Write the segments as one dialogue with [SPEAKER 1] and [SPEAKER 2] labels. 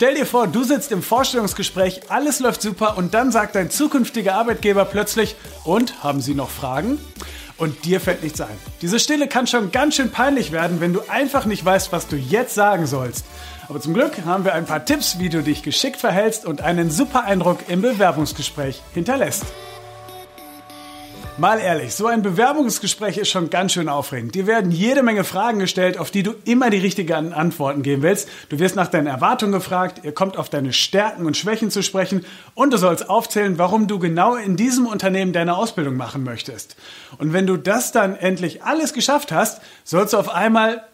[SPEAKER 1] Stell dir vor, du sitzt im Vorstellungsgespräch, alles läuft super und dann sagt dein zukünftiger Arbeitgeber plötzlich, und haben Sie noch Fragen? Und dir fällt nichts ein. Diese Stille kann schon ganz schön peinlich werden, wenn du einfach nicht weißt, was du jetzt sagen sollst. Aber zum Glück haben wir ein paar Tipps, wie du dich geschickt verhältst und einen super Eindruck im Bewerbungsgespräch hinterlässt. Mal ehrlich, so ein Bewerbungsgespräch ist schon ganz schön aufregend. Dir werden jede Menge Fragen gestellt, auf die du immer die richtigen Antworten geben willst. Du wirst nach deinen Erwartungen gefragt, ihr kommt auf deine Stärken und Schwächen zu sprechen und du sollst aufzählen, warum du genau in diesem Unternehmen deine Ausbildung machen möchtest. Und wenn du das dann endlich alles geschafft hast, sollst du auf einmal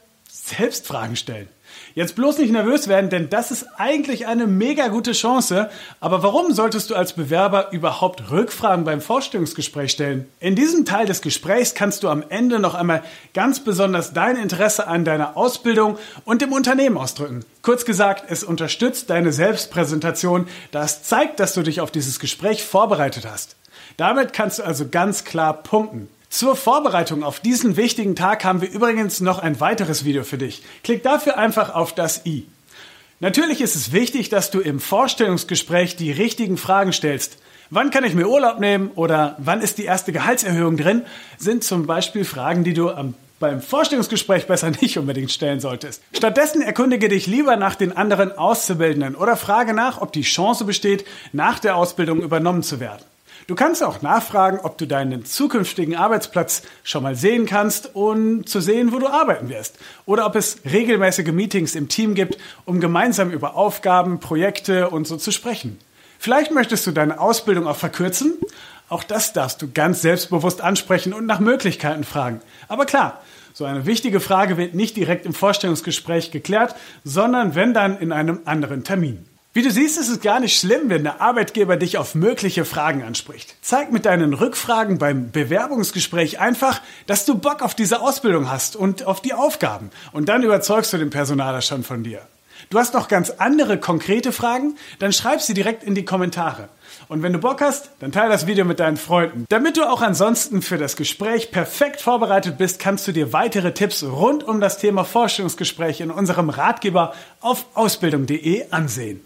[SPEAKER 1] selbst Fragen stellen. Jetzt bloß nicht nervös werden, denn das ist eigentlich eine mega gute Chance. Aber warum solltest du als Bewerber überhaupt Rückfragen beim Vorstellungsgespräch stellen? In diesem Teil des Gesprächs kannst du am Ende noch einmal ganz besonders dein Interesse an deiner Ausbildung und dem Unternehmen ausdrücken. Kurz gesagt, es unterstützt deine Selbstpräsentation, das zeigt, dass du dich auf dieses Gespräch vorbereitet hast. Damit kannst du also ganz klar punkten. Zur Vorbereitung auf diesen wichtigen Tag haben wir übrigens noch ein weiteres Video für dich. Klick dafür einfach auf das i. Natürlich ist es wichtig, dass du im Vorstellungsgespräch die richtigen Fragen stellst. Wann kann ich mir Urlaub nehmen oder wann ist die erste Gehaltserhöhung drin, sind zum Beispiel Fragen, die du am beim Vorstellungsgespräch besser nicht unbedingt stellen solltest. Stattdessen erkundige dich lieber nach den anderen Auszubildenden oder frage nach, ob die Chance besteht, nach der Ausbildung übernommen zu werden. Du kannst auch nachfragen, ob du deinen zukünftigen Arbeitsplatz schon mal sehen kannst und zu sehen, wo du arbeiten wirst. Oder ob es regelmäßige Meetings im Team gibt, um gemeinsam über Aufgaben, Projekte und so zu sprechen. Vielleicht möchtest du deine Ausbildung auch verkürzen. Auch das darfst du ganz selbstbewusst ansprechen und nach Möglichkeiten fragen. Aber klar, so eine wichtige Frage wird nicht direkt im Vorstellungsgespräch geklärt, sondern wenn dann in einem anderen Termin. Wie du siehst, ist es gar nicht schlimm, wenn der Arbeitgeber dich auf mögliche Fragen anspricht. Zeig mit deinen Rückfragen beim Bewerbungsgespräch einfach, dass du Bock auf diese Ausbildung hast und auf die Aufgaben. Und dann überzeugst du den Personaler schon von dir. Du hast noch ganz andere konkrete Fragen? Dann schreib sie direkt in die Kommentare. Und wenn du Bock hast, dann teile das Video mit deinen Freunden. Damit du auch ansonsten für das Gespräch perfekt vorbereitet bist, kannst du dir weitere Tipps rund um das Thema Forschungsgespräch in unserem Ratgeber auf ausbildung.de ansehen.